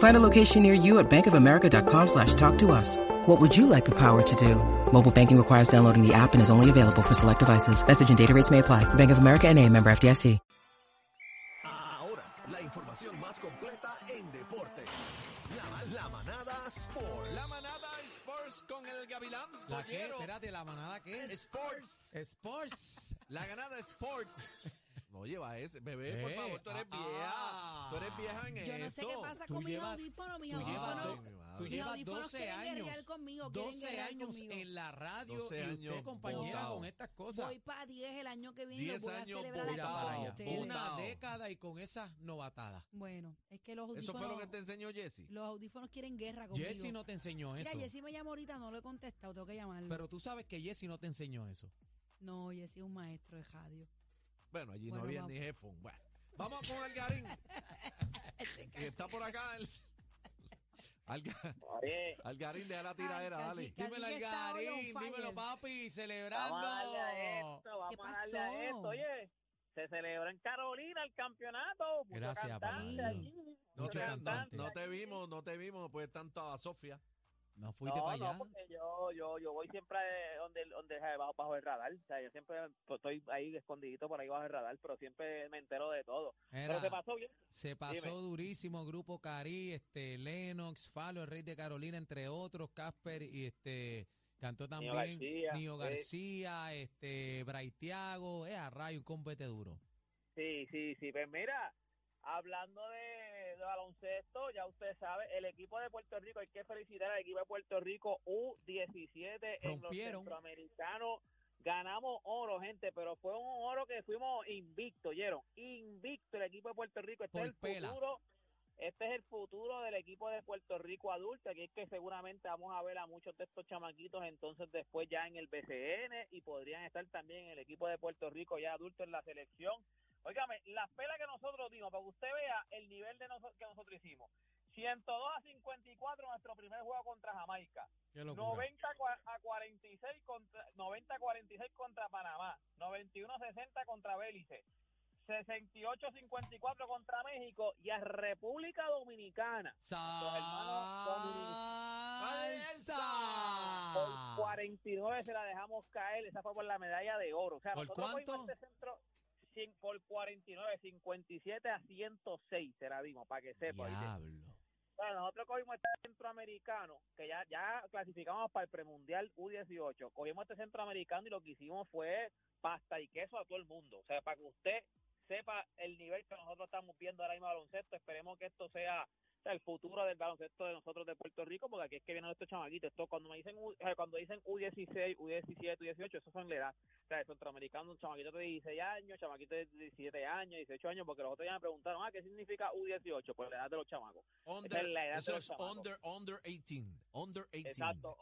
Find a location near you at bankofamerica.com slash talk to us. What would you like the power to do? Mobile banking requires downloading the app and is only available for select devices. Message and data rates may apply. Bank of America and a member FDIC. Ahora, la información más completa en deporte. La, la manada Sport. La manada Sports con el Gavilán. ¿La qué? Bollero. Espérate, ¿la manada qué es? Sports. Sports. La ganada Sports. No lleva ese, bebé, por favor, tú eres ah, vieja. ah. Tú eres vieja en Yo no esto. sé qué pasa Tú con mis llevas- audífonos, mis audífonos. mi tú llevas audífonos 12 quieren años. guerrear conmigo, quieren 12 guerrear años conmigo. en la radio 12 y usted compañera con estas cosas. Voy para 10 el año que viene y 10 los voy a celebrar Mira ustedes. Una década y con esas novatadas. Bueno, es que los Eso audífonos, fue lo que te enseñó Jesse. los audífonos quieren guerra conmigo. Jesse no te enseñó Mira, eso. Jessy me llamó ahorita, no lo he contestado, tengo que llamarlo. Pero tú sabes que Jesse no te enseñó eso. No, Jessy es un maestro de radio. Bueno, allí no había vamos. ni headphone. Bueno, vamos con Algarín. Este que está por acá. El... Alga- Algarín, deja la tiradera, Ay, dale. casi- Dímelo, Algarín. Dímelo, papi. Celebrando. Vamos a darle a esto, vamos ¿Qué a darle a esto. Oye, se celebra en Carolina el campeonato. Gracias, allí, No no, te vimos, no te vimos, pues tanto a Sofía. No fuiste no, para no, allá. porque yo, yo, yo voy siempre eh, donde, donde eh, bajo, bajo el radar. O sea, yo siempre pues, estoy ahí escondidito por ahí bajo el radar, pero siempre me entero de todo. Era- Pero se pasó bien. Se pasó Dime. durísimo, Grupo Cari, este, Lennox, Falo, el Rey de Carolina, entre otros, Casper y este cantó también García, Nio sí. García, este, Braithiago, es a rayo, un compete duro. Sí, sí, sí. Pues mira, hablando de, de baloncesto, ya usted sabe, el equipo de Puerto Rico, hay que felicitar al equipo de Puerto Rico U17 en los centroamericanos. Ganamos oro, gente, pero fue un oro que fuimos invicto, ¿oyeron? Invicto el equipo de Puerto Rico. Este Por es el pela. futuro. Este es el futuro del equipo de Puerto Rico adulto, que es que seguramente vamos a ver a muchos de estos chamaquitos entonces después ya en el BCN y podrían estar también en el equipo de Puerto Rico ya adulto en la selección. Óigame, la pela que nosotros dimos, para que usted vea el nivel de noso- que nosotros hicimos. 102 a 54 nuestro primer juego contra Jamaica. Qué locura. 90 cua- a 46 contra 90 a 46 contra Panamá, 91 a 60 contra Belice, 68 a 54 contra México y a República Dominicana. ¡Salsa! Por 49 se la dejamos caer, esa fue por la medalla de oro. O sea, ¿Por cuánto? este centro cien- por 49, 57 a 106 se la dimos, para que sepa. Diablo. Bueno, nosotros cogimos este centroamericano, que ya, ya clasificamos para el premundial U18. Cogimos este centroamericano y lo que hicimos fue pasta y queso a todo el mundo. O sea, para que usted sepa el nivel que nosotros estamos viendo ahora mismo baloncesto, esperemos que esto sea sea, el futuro del baloncesto de nosotros de Puerto Rico, porque aquí es que vienen estos chamaquitos. Esto, cuando me dicen U- cuando dicen U16, U17, U18, esos son la edad. O sea, el centroamericano, un chamaquito de 16 años, chamaquito de 17 años, 18 años, porque los otros ya me preguntaron, ah, ¿qué significa U18? Pues la edad de los chamacos. Under, Esa es la edad eso de los es chamacos. under, under 18. Under 18. Exacto,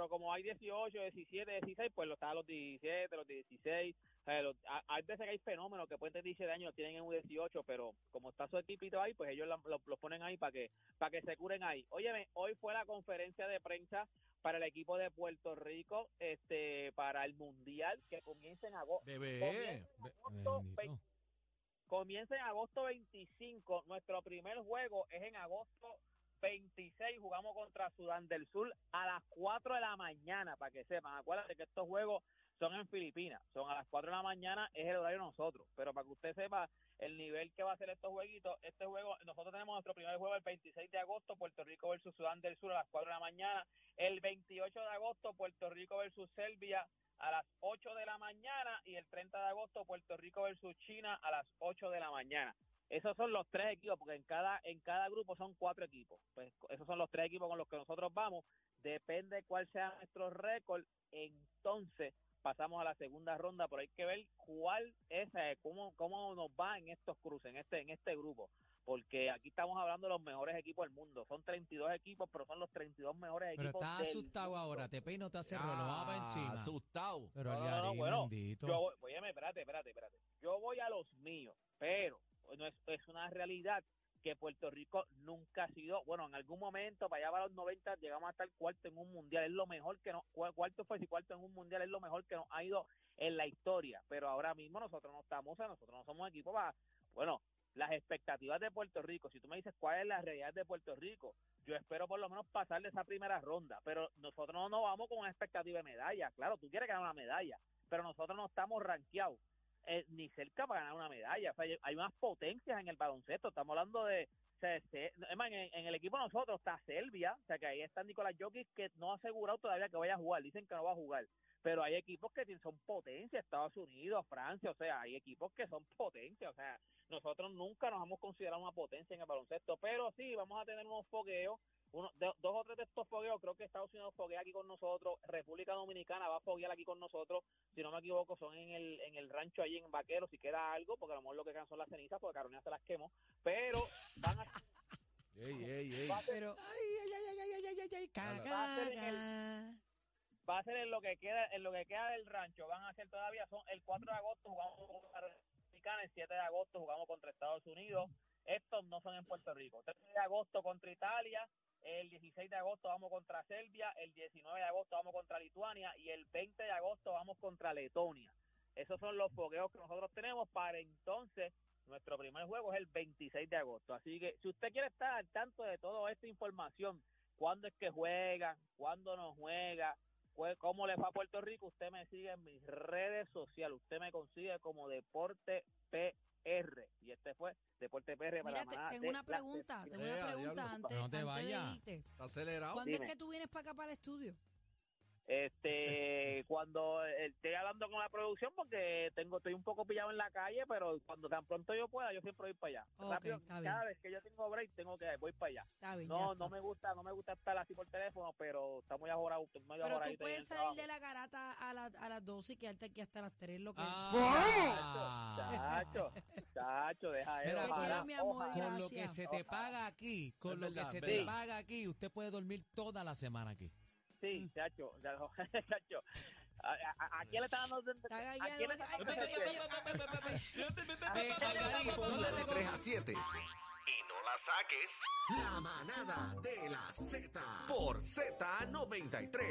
pero como hay 18, 17, 16, pues lo están los 17, los 16. o sea, los- a- hay veces que hay fenómenos que pueden tener 17 años, los tienen en U18, pero como está su equipito ahí, pues ellos la- lo- los ponen ahí para que para que se curen ahí. Óyeme, hoy fue la conferencia de prensa para el equipo de Puerto Rico, este para el Mundial que comienza en agosto. Bebé. Comienza en agosto Bendito. 20 comienza en agosto 25. Nuestro primer juego es en agosto 26. Jugamos contra Sudán del Sur a las 4 de la mañana, para que sepan. Acuérdense que estos juegos son en Filipinas. Son a las 4 de la mañana, es el horario de nosotros. Pero para que usted sepa el nivel que va a ser estos jueguitos, este juego, nosotros tenemos nuestro primer juego el 26 de agosto, Puerto Rico versus Sudán del Sur a las 4 de la mañana. El 28 de agosto, Puerto Rico versus Serbia a las 8 de la mañana y el 30 de agosto Puerto Rico versus China a las 8 de la mañana. Esos son los tres equipos, porque en cada, en cada grupo son cuatro equipos. Pues esos son los tres equipos con los que nosotros vamos. Depende cuál sea nuestro récord, entonces pasamos a la segunda ronda, pero hay que ver cuál es, eh, cómo, cómo nos va en estos cruces, en este, en este grupo. Porque aquí estamos hablando de los mejores equipos del mundo. Son 32 equipos, pero son los 32 mejores Pero equipos estás del asustado mundo. ahora, te peino, te hace reloj, va para Ah, encima. Asustado. Pero No, no, no, bueno, bendito. Yo voy, óyeme, espérate, espérate, espérate. Yo voy a los míos, pero no es, es una realidad que Puerto Rico nunca ha sido, bueno, en algún momento, para allá para los 90, llegamos a estar cuarto en un mundial, es lo mejor que nos, cua- cuarto fue si cuarto en un mundial, es lo mejor que nos ha ido en la historia, pero ahora mismo nosotros no estamos, nosotros no somos equipo para, bueno, las expectativas de Puerto Rico, si tú me dices cuál es la realidad de Puerto Rico, yo espero por lo menos pasar de esa primera ronda, pero nosotros no nos vamos con una expectativa de medalla, claro, tú quieres ganar una medalla, pero nosotros no estamos rankeados eh, ni cerca para ganar una medalla. O sea, hay, unas potencias en el baloncesto. Estamos hablando de. o sea, se- en, en el equipo de nosotros está Serbia, o sea que ahí está Nicolás Jokic que no ha asegurado todavía que vaya a jugar. Dicen que no va a jugar. Pero hay equipos que son potencia, Estados Unidos, Francia, o sea, hay equipos que son potencia. O sea, nosotros nunca nos hemos considerado una potencia en el baloncesto, pero sí, vamos a tener unos fogueos uno, de- dos o tres de estos fogueos, creo que Estados Unidos foguea aquí con nosotros, República Dominicana va a foguear aquí con nosotros, si no me equivoco son en el, en el rancho ahí en Vaquero, si queda algo, porque a lo mejor lo que quedan son las cenizas, porque Carolina se las quemó, pero van a, Ey, ey, ey. va a ser, Pero Ay, ay, ay, ay, ay, ay, ay, ay, Va a ser en el- va a ser en lo que queda, en lo que queda del rancho, van a ser todavía, son el 4 de agosto jugamos El 7 de agosto jugamos contra Estados Unidos, estos no son en Puerto Rico, 13 de agosto contra Italia, el 16 de agosto vamos contra Serbia, el 19 de agosto vamos contra Lituania y el 20 de agosto vamos contra Letonia. Esos son los fogueos que nosotros tenemos para entonces. Nuestro primer juego es el 26 de agosto. Así que si usted quiere estar al tanto de toda esta información, cuándo es que juegan, cuándo no juega, cómo le va a Puerto Rico, usted me sigue en mis redes sociales. Usted me consigue como Deporte PR. Y este fue Deporte PR para mira, la tengo de una pregunta, tengo una pregunta antes, No te vayas. acelerado. ¿Cuándo Dime. es que tú vienes para acá para el estudio? Este, cuando estoy hablando con la producción, porque tengo estoy un poco pillado en la calle, pero cuando tan pronto yo pueda, yo siempre voy para allá. Rápido, está bien. cada vez que yo tengo break, tengo que voy para allá. Está bien, ya No, no me gusta, no me gusta estar así por teléfono, pero está muy muy Pero tú puedes salir trabajo. de la garata a, la, a las 12 y quedarte aquí hasta las 3, lo que... Ah. Chacho, chacho, deja eso. Con- quiero, mi amor, ojalá. Con lo que se te paga aquí, con Es lo verdad, que se te paga aquí, usted puede dormir toda la semana aquí. Sí, chacho, ya lo- chacho. ¿A, quién le está dando? ¿A quién le está dando? ay, ay, ay, Eh, Algarín, ¿dónde te 3 a 7. Y no la saques. La manada de la Z. Por Z93.